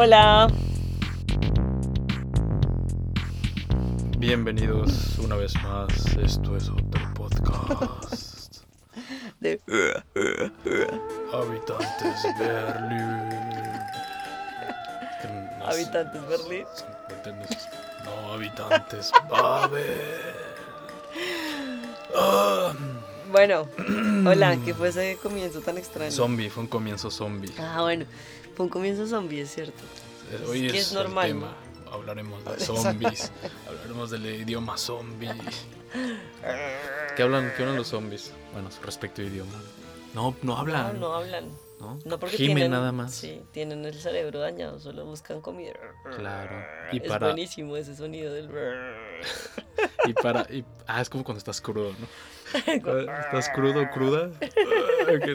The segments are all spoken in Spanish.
Hola. Bienvenidos una vez más. Esto es otro podcast. De... Habitantes Berlín. Habitantes Berlín. No, habitantes Babel. Ah. Bueno, hola, ¿qué fue ese comienzo tan extraño? Zombie, fue un comienzo zombie. Ah, bueno, fue un comienzo zombie, es cierto. Hoy Es que es, es normal. el tema. Hablaremos de zombies. Hablaremos del idioma zombie. ¿Qué hablan, ¿Qué hablan los zombies? Bueno, su respectivo idioma. No, no No, hablan. no hablan. ¿No? No porque Gimen tienen, nada más. Sí, tienen el cerebro dañado, solo buscan comida. Claro. Y es para, buenísimo ese sonido del... y para, y, ah, es como cuando estás crudo, ¿no? Estás crudo, cruda.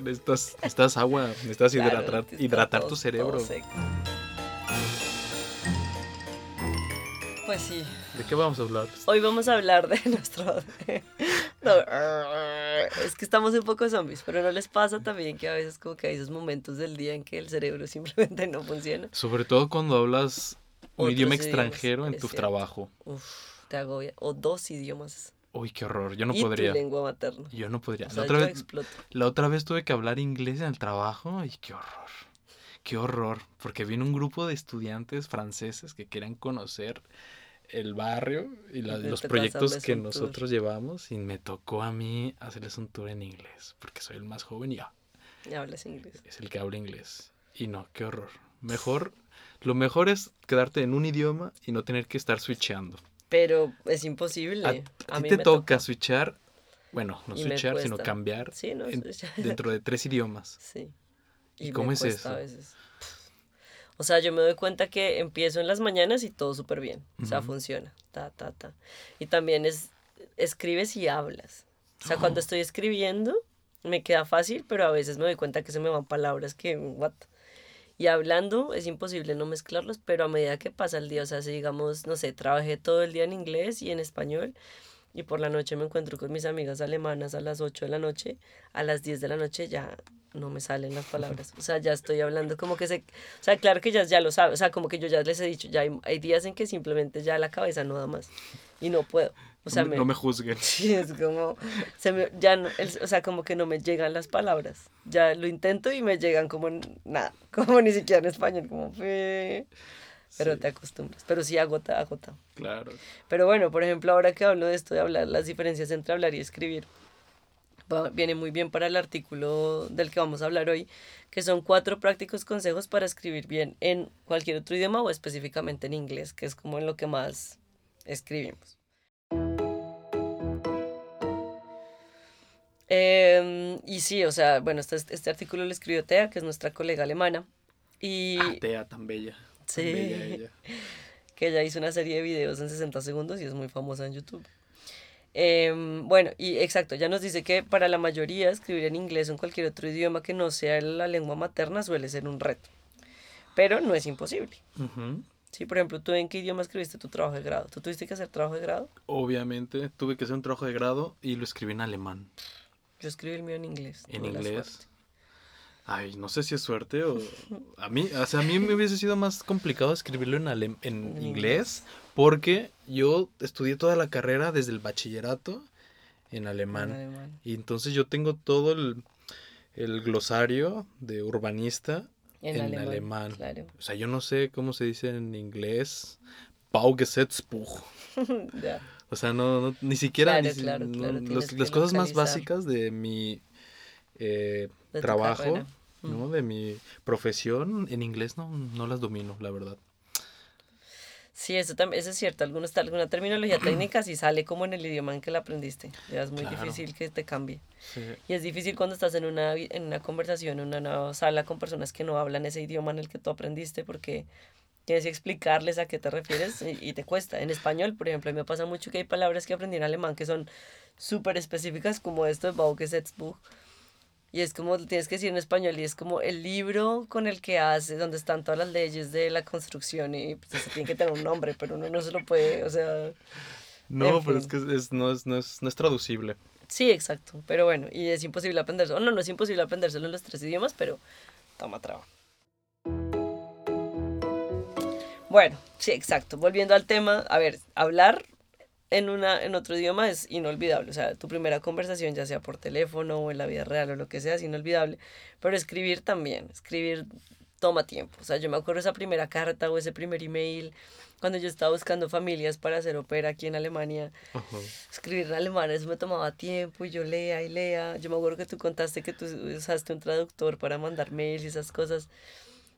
Necesitas, necesitas agua, necesitas Claro, hidratar, hidratar todo- tu cerebro. Pues sí, ¿De qué vamos a hablar? hoy vamos a hablar de nuestro... No, es que estamos un poco zombies, pero ¿no les pasa también que a veces como que hay esos momentos del día en que el cerebro simplemente no funciona? Sobre todo cuando hablas un Otros idioma idiomas, extranjero en tu cierto. trabajo. Uf, te agobia. O dos idiomas. Uy, qué horror. Yo no y podría. tu lengua materna. Yo no podría. O La otra yo vez, exploto. La otra vez tuve que hablar inglés en el trabajo y qué horror. Qué horror. Porque vino un grupo de estudiantes franceses que querían conocer el barrio y la- Y los proyectos que tour. nosotros llevamos y me tocó a mí hacerles un tour en inglés porque soy el más joven y ah, Y hablas inglés. es el que habla inglés. Y no, qué horror. Mejor, lo mejor es quedarte en un idioma y no tener que estar switcheando. Pero es imposible. A, A, a ti mí te toca switchar, bueno, no Y switchar, sino cambiar Sí, ¿no? en- ya- dentro de tres idiomas. Sí. ¿Y me cómo es eso? A veces. O sea, yo me doy cuenta que empiezo en las mañanas y todo súper bien. O sea, funciona. Ta, ta, ta. Y también es, escribes y hablas. O sea, cuando estoy escribiendo, me queda fácil, pero a veces me doy cuenta que se me van palabras que, what? Y hablando es imposible no mezclarlos, pero a medida que pasa el día, o sea, si digamos, no sé, trabajé todo el día en inglés y en español, y por la noche me encuentro con mis amigas alemanas a las 8 de la noche, a las 10 de la noche ya no me salen las palabras. O sea, ya estoy hablando como que se... O sea, claro que ya, ya lo sabe. O sea, como que yo ya les he dicho, ya hay, hay días en que simplemente ya la cabeza no da más. Y no puedo. O sea, no, me, no me juzguen. Sí, es como, se me, ya no, el- o sea, como que no me llegan las palabras. Ya lo intento y me llegan como nada, como ni siquiera en español, como fe. Pero Sí. te acostumbras. Pero sí agota, agota. Claro. Pero bueno, por ejemplo, ahora que hablo de esto de hablar, las diferencias entre hablar y escribir, va- viene muy bien para el artículo del que vamos a hablar hoy, que son cuatro prácticos consejos para escribir bien en cualquier otro idioma o específicamente en inglés, que es como en lo que más escribimos. Em, y sí, o sea, bueno, este, este artículo lo escribió Tea, que es nuestra colega alemana. Y Ah, Tea, tan bella. tan Sí. bella ella. que ella hizo una serie de videos en 60 segundos y es muy famosa en YouTube. Em, bueno, y exacto, ya nos dice que para la mayoría escribir en inglés o en cualquier otro idioma que no sea la lengua materna suele ser un reto, pero no es imposible. Ujú. Sí, por ejemplo, ¿tú en qué idioma escribiste tu trabajo de grado? ¿Tú tuviste que hacer trabajo de grado? Obviamente tuve que hacer un trabajo de grado y lo escribí en alemán. Yo escribí el mío en inglés. En inglés. Ay, no sé si es suerte o... A mí, o sea, a mí me hubiese sido más complicado escribirlo en, alem- en En inglés porque yo estudié toda la carrera desde el bachillerato en En alemán. Y entonces yo tengo todo el, el glosario de urbanista En, en alemán, alemán. Claro. O sea, yo no sé cómo se dice en inglés. Baugesetzbuch. Ya. O sea, no, no- ni siquiera Claro, ni claro, no- los- las cosas más básicas de mi eh, De trabajo. ¿no? De mi profesión, en inglés no, no las domino, la verdad. Sí, eso también, eso es cierto. Algunos, alguna terminología técnica sí sale como en el idioma en que la aprendiste. Ya es muy Claro. difícil que te cambie. Sí. Y es difícil cuando estás en una, en una conversación, en una nueva sala con personas que no hablan ese idioma en el que tú aprendiste, porque tienes que explicarles a qué te refieres y, y te cuesta. En español, por ejemplo, a mí me pasa mucho que hay palabras que aprendí en alemán que son súper específicas, como esto de Baugesetzbuch. Y es como, tienes que decir en español, y es como el libro con el que hace, donde están todas las leyes de la construcción, y pues eso tiene que tener un nombre, pero uno no se lo puede, o sea... No, pero es fin. que es, no, es, no, es, no es traducible. Sí, exacto, pero bueno, y es imposible aprenderse, o no, no es imposible aprendérselo en los tres idiomas, pero toma trabajo. Bueno, sí, exacto. Volviendo al tema, a ver, hablar en, una, en otro idioma es inolvidable. O sea, tu primera conversación, ya sea por teléfono o en la vida real o lo que sea, es inolvidable. Pero escribir también. Escribir toma tiempo. O sea, yo me acuerdo esa primera carta o ese primer email cuando yo estaba buscando familias para hacer ópera aquí en Alemania. Escribir en alemán eso me tomaba tiempo y yo lea y lea. Yo me acuerdo que tú contaste que tú usaste un traductor para mandar mails y esas cosas.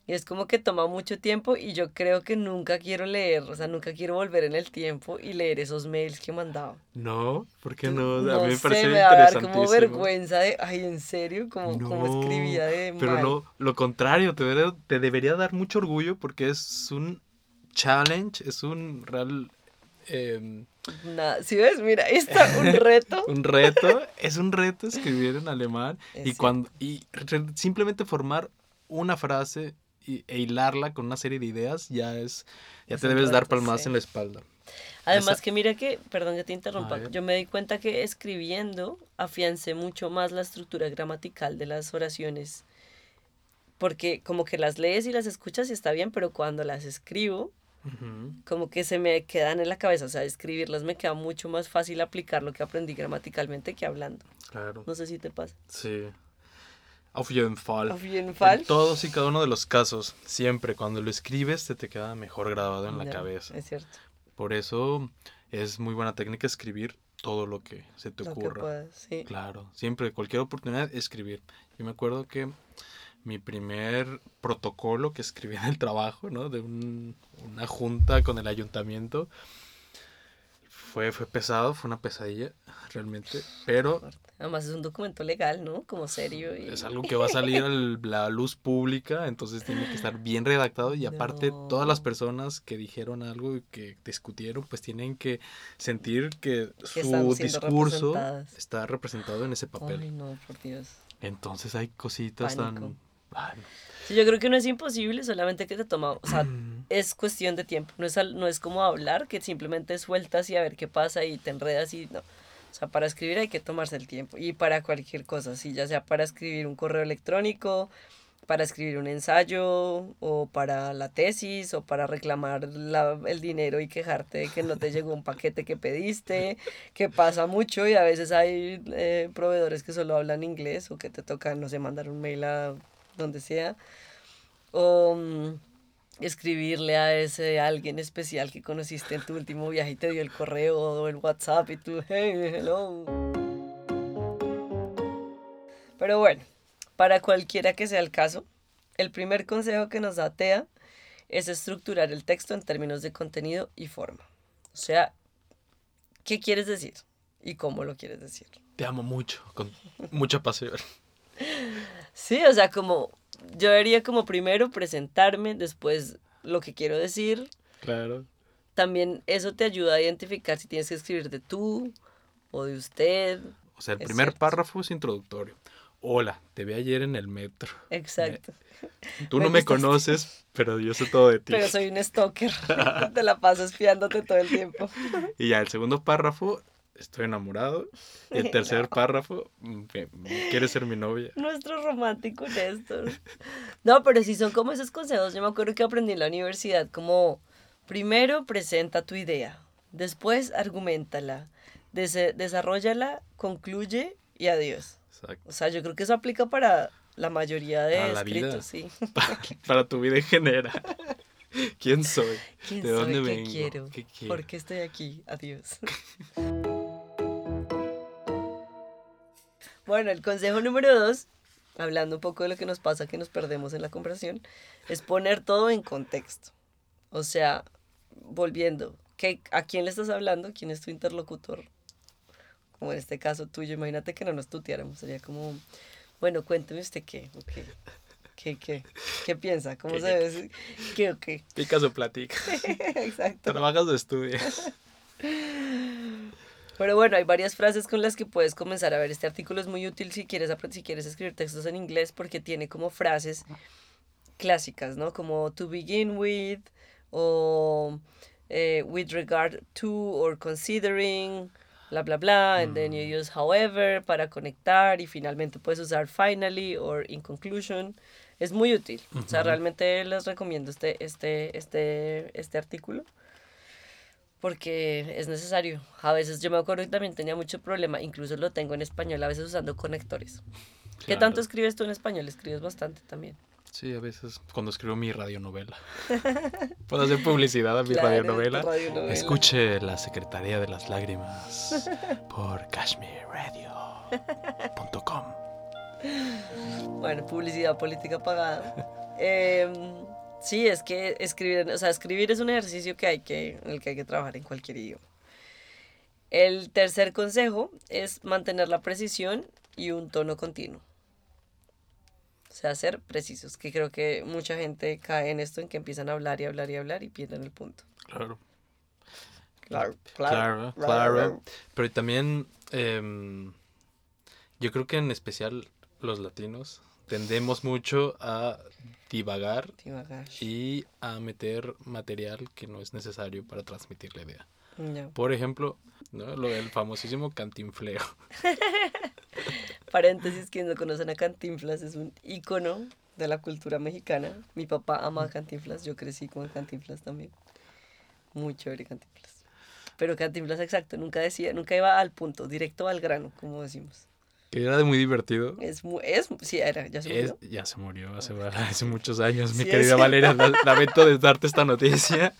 Y es como que toma mucho tiempo y yo creo que nunca quiero leer, o sea, nunca quiero volver en el tiempo y leer esos mails que mandaba. No, ¿por qué no? A mí me parece me va a dar como vergüenza de, ay, en serio, como, como escribía de Pero no, lo contrario, te debería, te debería dar mucho orgullo porque es un challenge, es un real... Eh, Nada, si ves, mira, está un reto. un reto, es un reto escribir en alemán y cuando y simplemente formar una frase e hilarla con una serie de ideas, ya es, ya te debes dar palmas en la espalda. Además que mira que, perdón que te interrumpa, yo me di cuenta que escribiendo afiancé mucho más la estructura gramatical de las oraciones, porque como que las lees y las escuchas y está bien, pero cuando las escribo, como que se me quedan en la cabeza, o sea, escribirlas me queda mucho más fácil aplicar lo que aprendí gramaticalmente que hablando. Claro. No sé si te pasa. Sí. Auf jeden Fall. Auf jeden Fall. En todos y cada uno de los casos, siempre cuando lo escribes te, te queda mejor grabado en la cabeza. Es cierto. Por eso es muy buena técnica escribir todo lo que se te ocurra. sí. Claro, siempre, cualquier oportunidad, escribir. Yo me acuerdo que mi primer protocolo que escribí en el trabajo, ¿no? De una junta con el ayuntamiento, fue, fue pesado, fue una pesadilla, realmente, pero Además es un documento legal, ¿no? Como serio. Y... Es algo que va a salir a la luz pública, entonces tiene que estar bien redactado y aparte todas las personas que dijeron algo y que discutieron, pues tienen que sentir que, su discurso está representado en ese papel. Ay, no, por Dios. Entonces hay cositas tan... Sí, yo creo que no es imposible, solamente que te toma, o sea, es cuestión de tiempo, no es, no es como hablar, que simplemente sueltas y a ver qué pasa y te enredas y no o sea, para escribir hay que tomarse el tiempo. Y para cualquier cosa, sí, ya sea para escribir un correo electrónico, para escribir un ensayo, o para la tesis, o para reclamar el dinero y quejarte de que no te llegó un paquete que pediste, que pasa mucho y a veces hay eh, proveedores que solo hablan inglés o que te toca, no sé, mandar un mail a donde sea. O mm, escribirle a ese alguien especial que conociste en tu último viaje y te dio el correo o el WhatsApp y tú, hey, hello. Pero bueno, para cualquiera que sea el caso, el primer consejo que nos da TEA es estructurar el texto en términos de contenido y forma. O sea, ¿qué quieres decir? ¿Y cómo lo quieres decir? Te amo mucho, con mucha pasión. Sí, o sea, como yo debería como primero presentarme, después lo que quiero decir. Claro. También eso te ayuda a identificar si tienes que escribir de tú o de usted. O sea, el primer párrafo es introductorio. Hola, te vi ayer en el metro. Exacto. tú no me conoces, pero yo sé todo de ti. Pero soy un stalker. te la paso espiándote todo el tiempo. y ya, el segundo párrafo estoy enamorado. Y el tercer párrafo, mm, ¿quieres ser mi novia? Nuestro romántico Néstor. No, pero si son como esos consejos, yo me acuerdo que aprendí en la universidad, como primero presenta tu idea, después argumentala, des desarrollala, concluye y adiós. Exacto. O sea, yo creo que eso aplica para la mayoría de para escritos, sí. Para, tu vida en general. ¿Quién soy? ¿De dónde vengo? Quiero? ¿Qué quiero? ¿Por qué estoy aquí? Adiós. Bueno, el consejo número dos, hablando un poco de lo que nos pasa, que nos perdemos en la conversación, es poner todo en contexto. O sea, volviendo, ¿qué, ¿a quién le estás hablando? ¿Quién es tu interlocutor? Como en este caso tuyo, imagínate que no nos tuteáramos, sería como, bueno, cuénteme usted qué, ¿Qué, qué? ¿Qué piensa? ¿Cómo se ve? ¿Qué o qué? Picas o platica. Exacto. Trabajas o estudias. Pero bueno, hay varias frases con las que puedes comenzar a ver. Este artículo es muy útil si quieres, si quieres escribir textos en inglés porque tiene como frases clásicas, ¿no? Como to begin with o eh, with regard to or considering, bla, bla, bla. And then you mm. use however para conectar y finalmente puedes usar finally or in conclusion. Es muy útil. O sea, realmente les recomiendo este, este, este, este artículo porque es necesario. A veces yo me acuerdo que también tenía mucho problema, incluso lo tengo en español, a veces usando conectores. ¿Qué Claro. tanto escribes tú en español? Escribes bastante también. Sí, a veces cuando escribo mi radionovela. Puedo hacer publicidad a mi Claro, radionovela. radionovela. Escuche La Secretaría de las Lágrimas por cashmireradio.com. Bueno, publicidad política pagada. Em, sí, es que escribir, o sea, escribir es un ejercicio que hay que, en el que hay que trabajar en cualquier idioma. El tercer consejo es mantener la precisión y un tono continuo. O sea, ser precisos, que creo que mucha gente cae en esto, en que empiezan a hablar y hablar y hablar y pierden el punto. Claro. Claro, Claro, claro. Pero también em, yo creo que en especial los latinos tendemos mucho a divagar Divagar. y a meter material que no es necesario para transmitir la idea. Por ejemplo, ¿no? lo del famosísimo cantinfleo. Paréntesis, quienes no conocen a Cantinflas, es un ícono de la cultura mexicana. Mi papá ama a Cantinflas, yo crecí con Cantinflas también. Muy chévere Cantinflas. Pero Cantinflas, exacto, nunca decía, nunca iba al punto, directo al grano, como decimos. Que era de muy divertido. Es, es, sí, era, ya se Es- murió. ya se murió hace, hace muchos años, mi Sí, querida. Valeria. la- Lamento de darte esta noticia,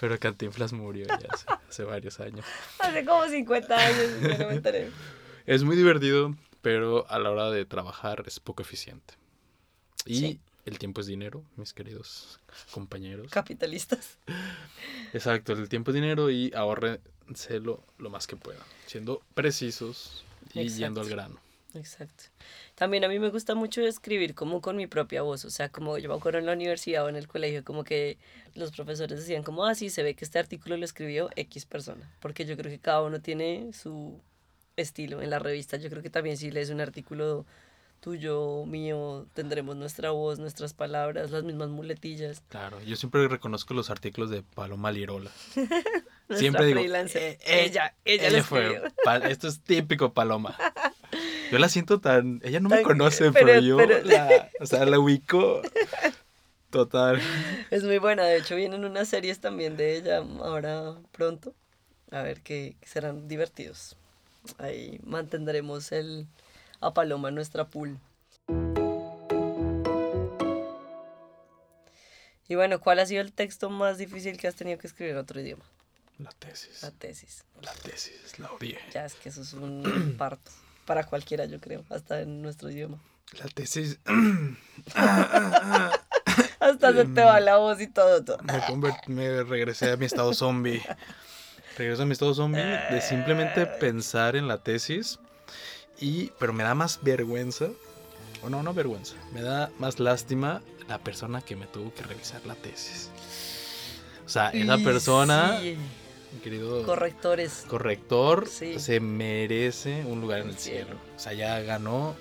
pero Cantinflas murió ya hace, hace varios años. Hace como 50 años, yo no me enteré. Es muy divertido, pero a la hora de trabajar es poco eficiente. Y Sí. el tiempo es dinero, mis queridos compañeros. Capitalistas. Exacto, el tiempo es dinero y ahorrenselo lo más que puedan, siendo precisos y yendo al grano. Exacto. También a mí me gusta mucho escribir como con mi propia voz, o sea, como yo me acuerdo en la universidad o en el colegio, como que los profesores decían como, ah, sí, se ve que este artículo lo escribió X persona, porque yo creo que cada uno tiene su estilo en la revista, yo creo que también si lees un artículo tuyo, mío, tendremos nuestra voz, nuestras palabras, las mismas muletillas. Claro, yo siempre reconozco los artículos de Paloma Lirola. Siempre digo. "Eh, eh, ella, ella, lo fue. esto es típico Paloma. Yo la siento tan. Ella no me conoce, pero- pero, yo pero- la, o sea, la ubico total. Es muy buena, de hecho vienen unas series también de ella ahora pronto. A ver que serán divertidos. Ahí mantendremos el a Paloma nuestra pool. Y bueno, ¿cuál ha sido el texto más difícil que has tenido que escribir en otro idioma? La tesis. La tesis. La tesis, la odié. Ya es que eso es un parto. Para cualquiera, yo creo, hasta en nuestro idioma. La tesis. Hasta se te va la voz y todo. todo. Me, convert- me regresé a mi estado zombie. Regreso a mi estado zombie de simplemente pensar en la tesis. Y, pero me da más vergüenza. O no, no vergüenza. Me da más lástima la persona que me tuvo que revisar la tesis. O sea, esa persona, sí, querido correctores. corrector, Sí. se merece un lugar en El el cielo. cielo. O sea, ya ganó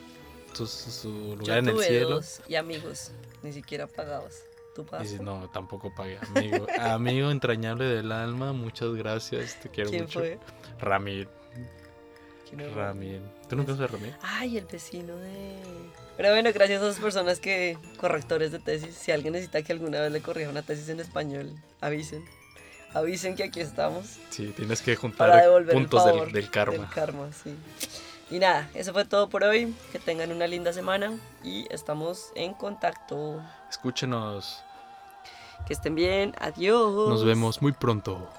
su, su- su Yo lugar en el cielo. dos y amigos, ni siquiera pagabas. ¿Tú dices, no, tampoco pagué. Amigo, amigo entrañable del alma, muchas gracias, te quiero ¿Quién mucho. fue? Ramil, ¿Quién. ¿Tú no conoces a Ramil? Ay, el vecino de... Pero bueno, gracias a esas personas que, correctores de tesis, si alguien necesita que alguna vez le corrija una tesis en español, avisen. Avisen que aquí estamos Sí, tienes que juntar puntos el del, favor del karma. Del karma, sí. Y nada, eso fue todo por hoy. Que tengan una linda semana y estamos en contacto. Escúchenos. Que estén bien. Adiós. Nos vemos muy pronto.